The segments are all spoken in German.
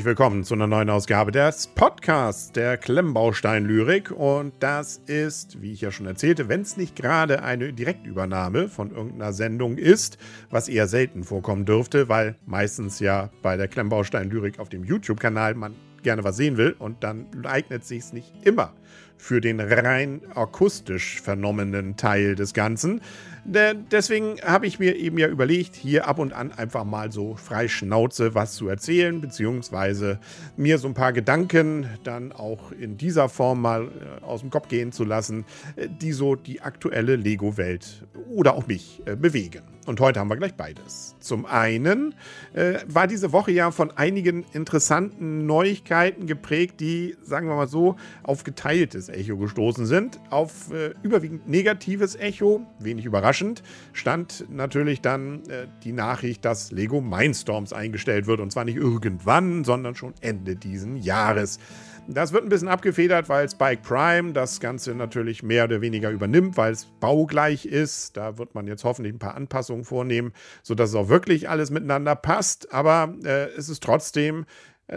Herzlich willkommen zu einer neuen Ausgabe des Podcasts der Klemmbaustein-Lyrik. Und das ist, wie ich ja schon erzählte, wenn es nicht gerade eine Direktübernahme von irgendeiner Sendung ist, was eher selten vorkommen dürfte, weil meistens ja bei der Klemmbaustein-Lyrik auf dem YouTube-Kanal man gerne was sehen will und dann eignet sich nicht immer für den rein akustisch vernommenen Teil des Ganzen. Deswegen habe ich mir eben ja überlegt, hier ab und an einfach mal so frei Schnauze was zu erzählen, beziehungsweise mir so ein paar Gedanken dann auch in dieser Form mal äh, aus dem Kopf gehen zu lassen, äh, die so die aktuelle Lego-Welt oder auch mich äh, bewegen. Und heute haben wir gleich beides. Zum einen äh, war diese Woche ja von einigen interessanten Neuigkeiten geprägt, die, sagen wir mal so, auf geteiltes Echo gestoßen sind. Auf äh, überwiegend negatives Echo, wenig überraschend, stand natürlich dann äh, die Nachricht, dass Lego Mindstorms eingestellt wird. Und zwar nicht irgendwann, sondern schon Ende diesen Jahres. Das wird ein bisschen abgefedert, weil Spike Prime das Ganze natürlich mehr oder weniger übernimmt, weil es baugleich ist. Da wird man jetzt hoffentlich ein paar Anpassungen vornehmen, sodass es auch wirklich alles miteinander passt. Aber äh, es ist trotzdem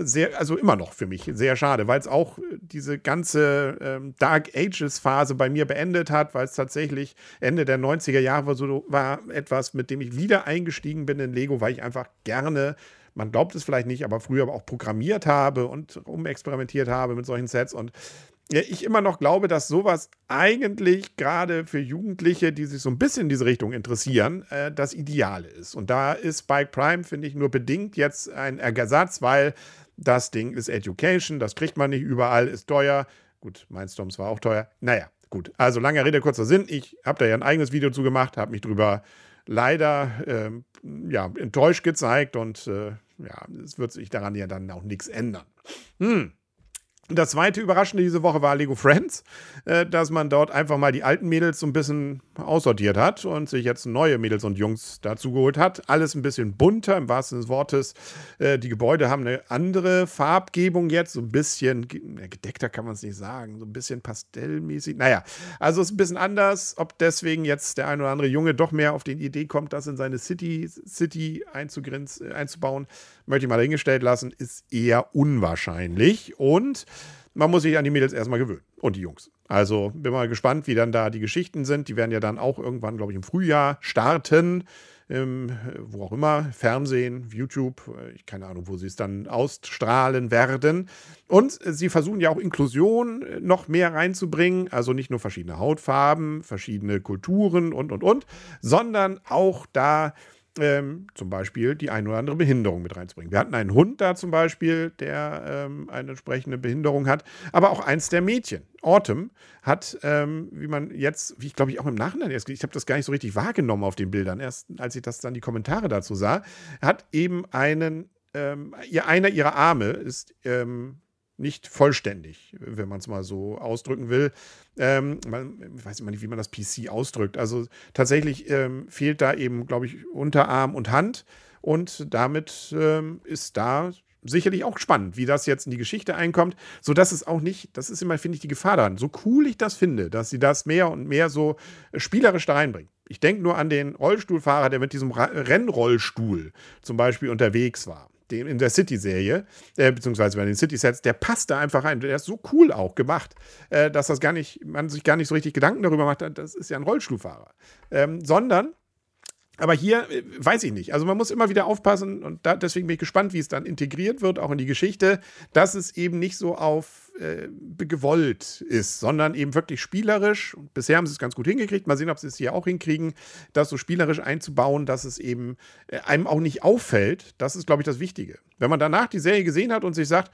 sehr, also immer noch für mich sehr schade, weil es auch diese ganze ähm, Dark Ages Phase bei mir beendet hat, weil es tatsächlich Ende der 90er Jahre war, so, war etwas, mit dem ich wieder eingestiegen bin in Lego, weil ich einfach gerne man glaubt es vielleicht nicht, aber früher auch programmiert habe und umexperimentiert habe mit solchen Sets und ich immer noch glaube, dass sowas eigentlich gerade für Jugendliche, die sich so ein bisschen in diese Richtung interessieren, äh, das Ideale ist. Und da ist Spike Prime, finde ich, nur bedingt jetzt ein Ersatz, weil das Ding ist Education, das kriegt man nicht überall, ist teuer. Gut, Mindstorms war auch teuer. Naja, gut. Also lange Rede, kurzer Sinn. Ich habe da ja ein eigenes Video zu gemacht, habe mich drüber leider äh, ja, enttäuscht gezeigt und äh, ja, es wird sich daran ja dann auch nichts ändern. Hm. Das zweite Überraschende diese Woche war Lego Friends, äh, dass man dort einfach mal die alten Mädels so ein bisschen aussortiert hat und sich jetzt neue Mädels und Jungs dazu geholt hat. Alles ein bisschen bunter im wahrsten des Wortes. Äh, die Gebäude haben eine andere Farbgebung jetzt, so ein bisschen gedeckter kann man es nicht sagen, so ein bisschen pastellmäßig. Naja, also es ist ein bisschen anders. Ob deswegen jetzt der ein oder andere Junge doch mehr auf die Idee kommt, das in seine City, City einzubauen, möchte ich mal dahingestellt lassen, ist eher unwahrscheinlich. Und man muss sich an die Mädels erstmal gewöhnen und die Jungs. Also bin mal gespannt, wie dann da die Geschichten sind. Die werden ja dann auch irgendwann, glaube ich, im Frühjahr starten. Ähm, wo auch immer, Fernsehen, YouTube, ich keine Ahnung, wo sie es dann ausstrahlen werden. Und sie versuchen ja auch Inklusion noch mehr reinzubringen, also nicht nur verschiedene Hautfarben, verschiedene Kulturen und, und, und, sondern auch da ähm, zum Beispiel die ein oder andere Behinderung mit reinzubringen. Wir hatten einen Hund da zum Beispiel, der ähm, eine entsprechende Behinderung hat, aber auch eins der Mädchen. Autumn hat, ähm, wie man jetzt, wie ich glaube ich auch im Nachhinein erst, ich habe das gar nicht so richtig wahrgenommen auf den Bildern, erst als ich das dann die Kommentare dazu sah, hat eben einen, ähm, ihr, einer ihrer Arme ist ähm, nicht vollständig, wenn man es mal so ausdrücken will. Ähm, ich weiß immer nicht, wie man das PC ausdrückt. Also tatsächlich ähm, fehlt da eben, glaube ich, Unterarm und Hand. Und damit ähm, ist da sicherlich auch spannend, wie das jetzt in die Geschichte einkommt, sodass es auch nicht, das ist immer, finde ich, die Gefahr daran, so cool ich das finde, dass sie das mehr und mehr so äh, spielerisch da reinbringen. Ich denke nur an den Rollstuhlfahrer, der mit diesem Rennrollstuhl zum Beispiel unterwegs war dem, in der City-Serie, äh, beziehungsweise bei den City-Sets, der passt da einfach rein. Der ist so cool auch gemacht, äh, dass das gar nicht, man sich gar nicht so richtig Gedanken darüber macht, das ist ja ein Rollstuhlfahrer. Ähm, sondern aber hier äh, weiß ich nicht. Also man muss immer wieder aufpassen und da, deswegen bin ich gespannt, wie es dann integriert wird, auch in die Geschichte, dass es eben nicht so auf äh, gewollt ist, sondern eben wirklich spielerisch. Und bisher haben sie es ganz gut hingekriegt. Mal sehen, ob sie es hier auch hinkriegen, das so spielerisch einzubauen, dass es eben äh, einem auch nicht auffällt. Das ist, glaube ich, das Wichtige. Wenn man danach die Serie gesehen hat und sich sagt,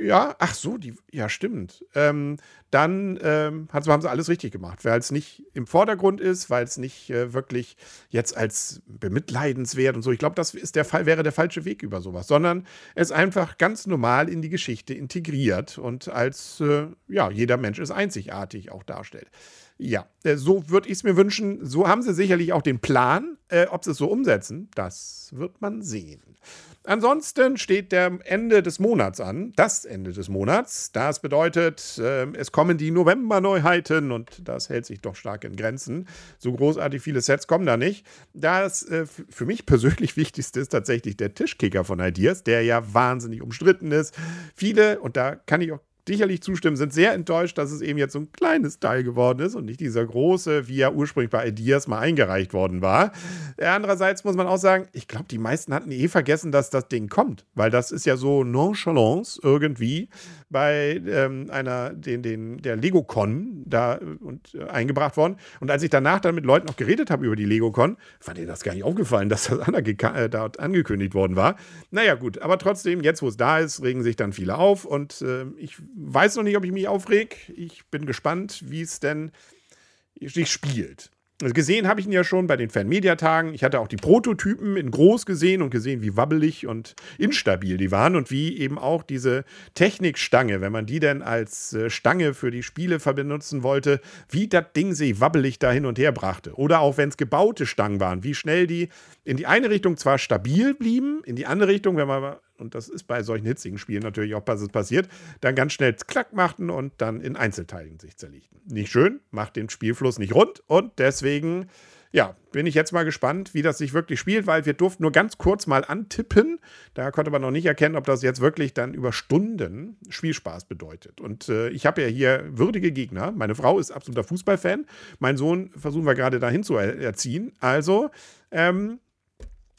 ja, ach so, die, ja, stimmt. Ähm, dann ähm, haben sie alles richtig gemacht, weil es nicht im Vordergrund ist, weil es nicht äh, wirklich jetzt als bemitleidenswert und so. Ich glaube, das ist der Fall, wäre der falsche Weg über sowas, sondern es einfach ganz normal in die Geschichte integriert und als, äh, ja, jeder Mensch ist einzigartig auch darstellt. Ja, äh, so würde ich es mir wünschen. So haben sie sicherlich auch den Plan. Äh, ob sie es so umsetzen, das wird man sehen. Ansonsten steht der Ende des Monats an. das Ende des Monats. Das bedeutet, äh, es kommen die November-Neuheiten und das hält sich doch stark in Grenzen. So großartig viele Sets kommen da nicht. Das äh, für mich persönlich wichtigste ist tatsächlich der Tischkicker von Ideas, der ja wahnsinnig umstritten ist. Viele, und da kann ich auch sicherlich zustimmen, sind sehr enttäuscht, dass es eben jetzt so ein kleines Teil geworden ist und nicht dieser große, wie er ursprünglich bei Ideas mal eingereicht worden war. Andererseits muss man auch sagen, ich glaube, die meisten hatten eh vergessen, dass das Ding kommt, weil das ist ja so nonchalance irgendwie bei ähm, einer, den, den, der LegoCon da und, äh, eingebracht worden. Und als ich danach dann mit Leuten noch geredet habe über die LegoCon, fand ihr das gar nicht aufgefallen, dass das äh, dort angekündigt worden war. Naja, gut, aber trotzdem, jetzt wo es da ist, regen sich dann viele auf und äh, ich weiß noch nicht, ob ich mich aufreg. Ich bin gespannt, wie es denn sich spielt. Also gesehen habe ich ihn ja schon bei den Fan-Media-Tagen. Ich hatte auch die Prototypen in groß gesehen und gesehen, wie wabbelig und instabil die waren und wie eben auch diese Technikstange, wenn man die denn als äh, Stange für die Spiele benutzen wollte, wie das Ding sich wabbelig da hin und her brachte. Oder auch wenn es gebaute Stangen waren, wie schnell die in die eine Richtung zwar stabil blieben, in die andere Richtung, wenn man und das ist bei solchen hitzigen Spielen natürlich auch passiert, dann ganz schnell Klack machten und dann in Einzelteilen sich zerlegten. Nicht schön, macht den Spielfluss nicht rund und deswegen, ja, bin ich jetzt mal gespannt, wie das sich wirklich spielt, weil wir durften nur ganz kurz mal antippen. Da konnte man noch nicht erkennen, ob das jetzt wirklich dann über Stunden Spielspaß bedeutet. Und äh, ich habe ja hier würdige Gegner. Meine Frau ist absoluter Fußballfan. Mein Sohn versuchen wir gerade dahin zu erziehen. Also, ähm,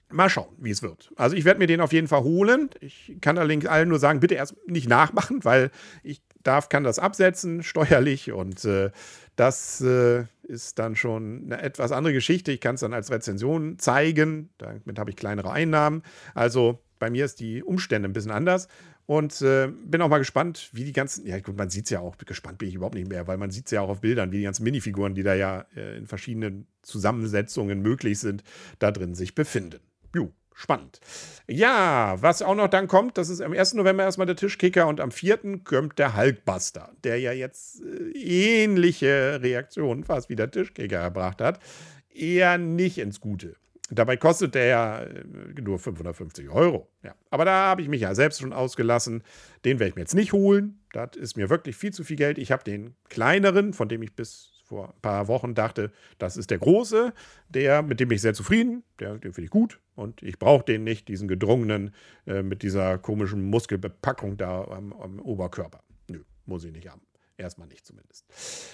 Mal schauen, wie es wird. Also ich werde mir den auf jeden Fall holen. Ich kann allerdings allen nur sagen, bitte erst nicht nachmachen, weil ich darf, kann das absetzen, steuerlich und äh, das äh, ist dann schon eine etwas andere Geschichte. Ich kann es dann als Rezension zeigen. Damit habe ich kleinere Einnahmen. Also bei mir ist die Umstände ein bisschen anders. Und äh, bin auch mal gespannt, wie die ganzen, ja gut, man sieht es ja auch, gespannt bin ich überhaupt nicht mehr, weil man sieht es ja auch auf Bildern, wie die ganzen Minifiguren, die da ja äh, in verschiedenen Zusammensetzungen möglich sind, da drin sich befinden. Jo, spannend. Ja, was auch noch dann kommt, das ist am 1. November erstmal der Tischkicker und am 4. kommt der Hulkbuster, der ja jetzt äh, ähnliche Reaktionen fast wie der Tischkicker erbracht hat. Eher nicht ins Gute. Dabei kostet der ja äh, nur 550 Euro. Ja. Aber da habe ich mich ja selbst schon ausgelassen. Den werde ich mir jetzt nicht holen. Das ist mir wirklich viel zu viel Geld. Ich habe den kleineren, von dem ich bis vor ein paar Wochen dachte, das ist der große, der, mit dem bin ich sehr zufrieden, der, den finde ich gut und ich brauche den nicht, diesen gedrungenen äh, mit dieser komischen Muskelbepackung da am, am, Oberkörper. Nö, muss ich nicht haben. Erstmal nicht zumindest.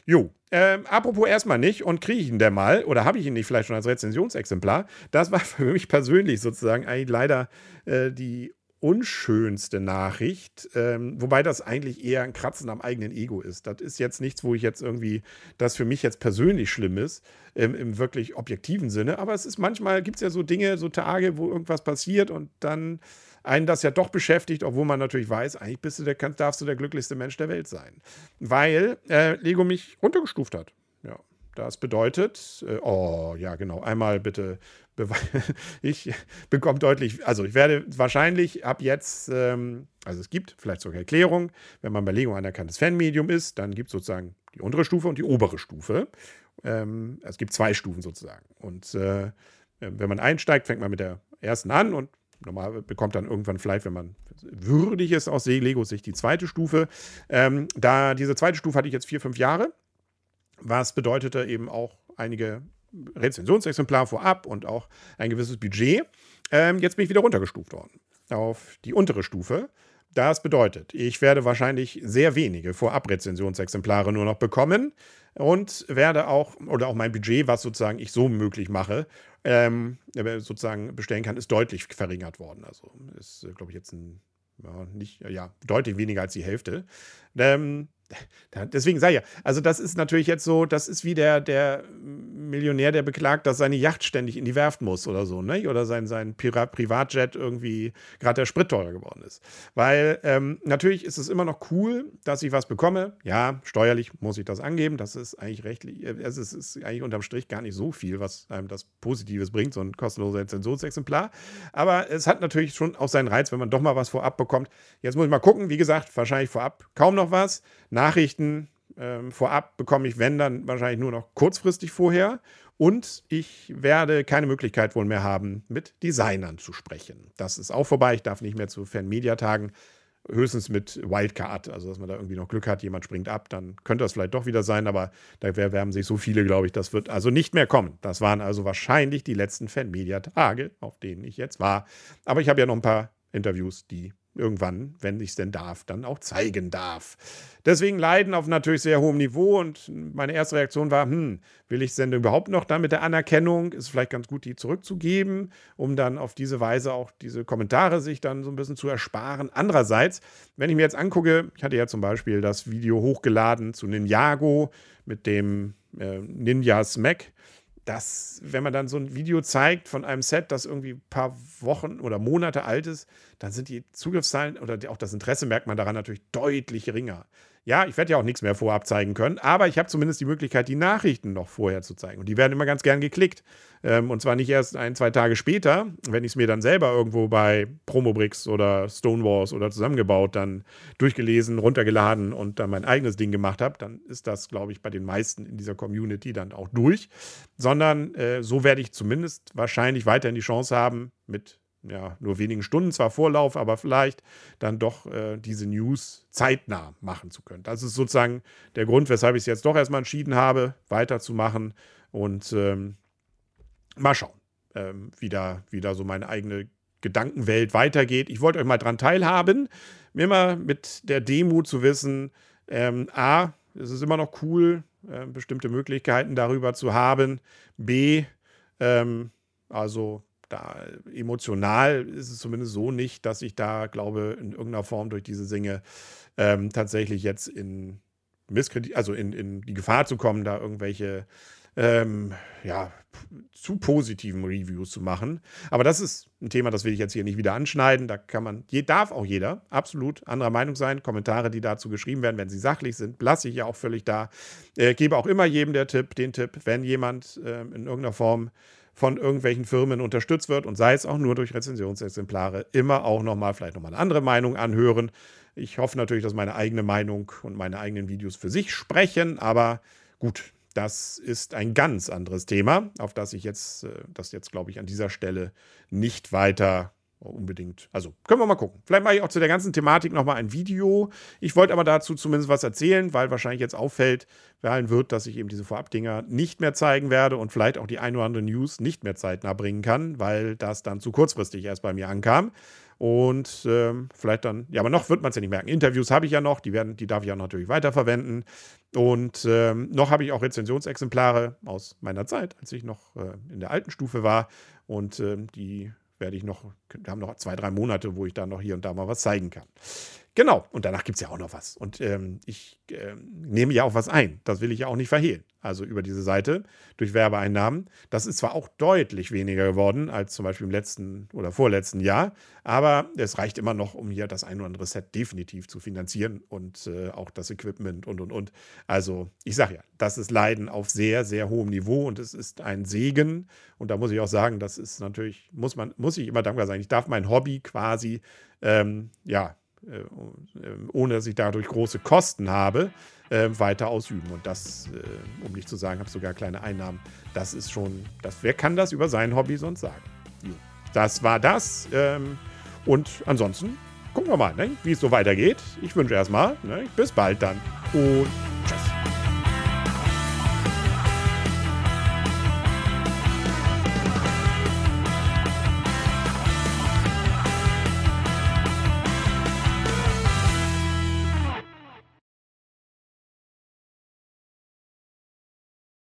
Jo, ähm, apropos erstmal nicht und kriege ich ihn denn mal oder habe ich ihn nicht vielleicht schon als Rezensionsexemplar? Das war für mich persönlich sozusagen eigentlich leider äh, die unschönste Nachricht, ähm, wobei das eigentlich eher ein Kratzen am eigenen Ego ist. Das ist jetzt nichts, wo ich jetzt irgendwie, das für mich jetzt persönlich schlimm ist, ähm, im wirklich objektiven Sinne. Aber es ist manchmal, gibt es ja so Dinge, so Tage, wo irgendwas passiert und dann einen das ja doch beschäftigt, obwohl man natürlich weiß, eigentlich bist du der, darfst du der glücklichste Mensch der Welt sein. Weil äh, Lego mich runtergestuft hat. Ja. Das bedeutet, äh, oh ja, genau, einmal bitte ich bekomme deutlich, also ich werde wahrscheinlich ab jetzt, ähm, also es gibt vielleicht sogar Erklärung, wenn man bei Lego anerkanntes Fanmedium ist, dann gibt es sozusagen die untere Stufe und die obere Stufe. Ähm, es gibt zwei Stufen sozusagen. Und äh, wenn man einsteigt, fängt man mit der ersten an und normal bekommt dann irgendwann vielleicht, wenn man würdig ist aus Lego, sich die zweite Stufe. Ähm, da diese zweite Stufe hatte ich jetzt vier, fünf Jahre, was bedeutete eben auch einige Rezensionsexemplar vorab und auch ein gewisses Budget. Ähm, jetzt bin ich wieder runtergestuft worden auf die untere Stufe. Das bedeutet, ich werde wahrscheinlich sehr wenige Vorab-Rezensionsexemplare nur noch bekommen und werde auch, oder auch mein Budget, was sozusagen ich so möglich mache, ähm, sozusagen bestellen kann, ist deutlich verringert worden. Also ist, glaube ich, jetzt ein, ja, nicht, ja, deutlich weniger als die Hälfte. Ähm, Deswegen sei ja, also das ist natürlich jetzt so, das ist wie der, der Millionär, der beklagt, dass seine Yacht ständig in die Werft muss oder so, ne? Oder sein, sein Privatjet irgendwie gerade der Sprit teurer geworden ist. Weil ähm, natürlich ist es immer noch cool, dass ich was bekomme. Ja, steuerlich muss ich das angeben. Das ist eigentlich rechtlich, äh, es ist, ist eigentlich unterm Strich gar nicht so viel, was einem das Positives bringt, so ein kostenloser Rezensionsexemplar. Aber es hat natürlich schon auch seinen Reiz, wenn man doch mal was vorab bekommt. Jetzt muss ich mal gucken, wie gesagt, wahrscheinlich vorab kaum noch was. Nachrichten ähm, vorab bekomme ich, wenn dann wahrscheinlich nur noch kurzfristig vorher. Und ich werde keine Möglichkeit wohl mehr haben, mit Designern zu sprechen. Das ist auch vorbei. Ich darf nicht mehr zu Fan-Media-Tagen. höchstens mit Wildcard, also dass man da irgendwie noch Glück hat, jemand springt ab, dann könnte das vielleicht doch wieder sein, aber da werben sich so viele, glaube ich, das wird also nicht mehr kommen. Das waren also wahrscheinlich die letzten Fanmedia-Tage, auf denen ich jetzt war. Aber ich habe ja noch ein paar Interviews, die irgendwann, wenn ich es denn darf, dann auch zeigen darf. Deswegen leiden auf natürlich sehr hohem Niveau und meine erste Reaktion war, hm, will ich es denn überhaupt noch dann mit der Anerkennung? Ist vielleicht ganz gut, die zurückzugeben, um dann auf diese Weise auch diese Kommentare sich dann so ein bisschen zu ersparen. Andererseits, wenn ich mir jetzt angucke, ich hatte ja zum Beispiel das Video hochgeladen zu Ninjago mit dem äh, Ninja Smack dass, wenn man dann so ein Video zeigt von einem Set, das irgendwie ein paar Wochen oder Monate alt ist, dann sind die Zugriffszahlen oder auch das Interesse merkt man daran natürlich deutlich geringer. Ja, ich werde ja auch nichts mehr vorab zeigen können, aber ich habe zumindest die Möglichkeit, die Nachrichten noch vorher zu zeigen. Und die werden immer ganz gern geklickt. Ähm, und zwar nicht erst ein, zwei Tage später, wenn ich es mir dann selber irgendwo bei Promobricks oder Stonewalls oder zusammengebaut, dann durchgelesen, runtergeladen und dann mein eigenes Ding gemacht habe, dann ist das, glaube ich, bei den meisten in dieser Community dann auch durch. Sondern äh, so werde ich zumindest wahrscheinlich weiterhin die Chance haben, mit ja, nur wenigen Stunden zwar Vorlauf, aber vielleicht dann doch äh, diese News zeitnah machen zu können. Das ist sozusagen der Grund, weshalb ich es jetzt doch erstmal entschieden habe, weiterzumachen und ähm, mal schauen, ähm, wie, da, wie da so meine eigene Gedankenwelt weitergeht. Ich wollte euch mal dran teilhaben, mir mal mit der Demo zu wissen, ähm, A, es ist immer noch cool, äh, bestimmte Möglichkeiten darüber zu haben. B, ähm, also da emotional ist es zumindest so nicht, dass ich da glaube, in irgendeiner Form durch diese Singe ähm, tatsächlich jetzt in Misskredit, also in, in die Gefahr zu kommen, da irgendwelche ähm, ja, zu positiven Reviews zu machen. Aber das ist ein Thema, das will ich jetzt hier nicht wieder anschneiden. Da kann man, darf auch jeder absolut anderer Meinung sein. Kommentare, die dazu geschrieben werden, wenn sie sachlich sind, lasse ich ja auch völlig da. Äh, gebe auch immer jedem der Tipp, den Tipp, wenn jemand äh, in irgendeiner Form von irgendwelchen Firmen unterstützt wird und sei es auch nur durch Rezensionsexemplare, immer auch nochmal vielleicht nochmal eine andere Meinung anhören. Ich hoffe natürlich, dass meine eigene Meinung und meine eigenen Videos für sich sprechen, aber gut, das ist ein ganz anderes Thema, auf das ich jetzt, äh, das jetzt glaube ich an dieser Stelle nicht weiter unbedingt. Also können wir mal gucken. Vielleicht mache ich auch zu der ganzen Thematik nochmal ein Video. Ich wollte aber dazu zumindest was erzählen, weil wahrscheinlich jetzt auffällt, allen wird, dass ich eben diese Vorabdinger nicht mehr zeigen werde und vielleicht auch die ein oder andere News nicht mehr zeitnah bringen kann, weil das dann zu kurzfristig erst bei mir ankam. Und ähm, vielleicht dann, ja, aber noch wird man es ja nicht merken. Interviews habe ich ja noch, die, werden, die darf ich auch natürlich weiterverwenden. Und ähm, noch habe ich auch Rezensionsexemplare aus meiner Zeit, als ich noch äh, in der alten Stufe war. Und ähm, die werde ich noch, wir haben noch zwei, drei Monate, wo ich da noch hier und da mal was zeigen kann. Genau, und danach gibt es ja auch noch was. Und ähm, ich äh, nehme ja auch was ein. Das will ich ja auch nicht verhehlen. Also über diese Seite durch Werbeeinnahmen. Das ist zwar auch deutlich weniger geworden als zum Beispiel im letzten oder vorletzten Jahr, aber es reicht immer noch, um hier das ein oder andere Set definitiv zu finanzieren und äh, auch das Equipment und und und. Also ich sage ja, das ist Leiden auf sehr, sehr hohem Niveau und es ist ein Segen. Und da muss ich auch sagen, das ist natürlich, muss man, muss ich immer dankbar sein. Ich darf mein Hobby quasi, ähm, ja, ohne dass ich dadurch große Kosten habe, äh, weiter ausüben. Und das, um nicht zu sagen, habe sogar kleine Einnahmen. Das ist schon, das, wer kann das über sein Hobby sonst sagen? Das war das. Ähm, und ansonsten gucken wir mal, ne, wie es so weitergeht. Ich wünsche erstmal, ne, bis bald dann und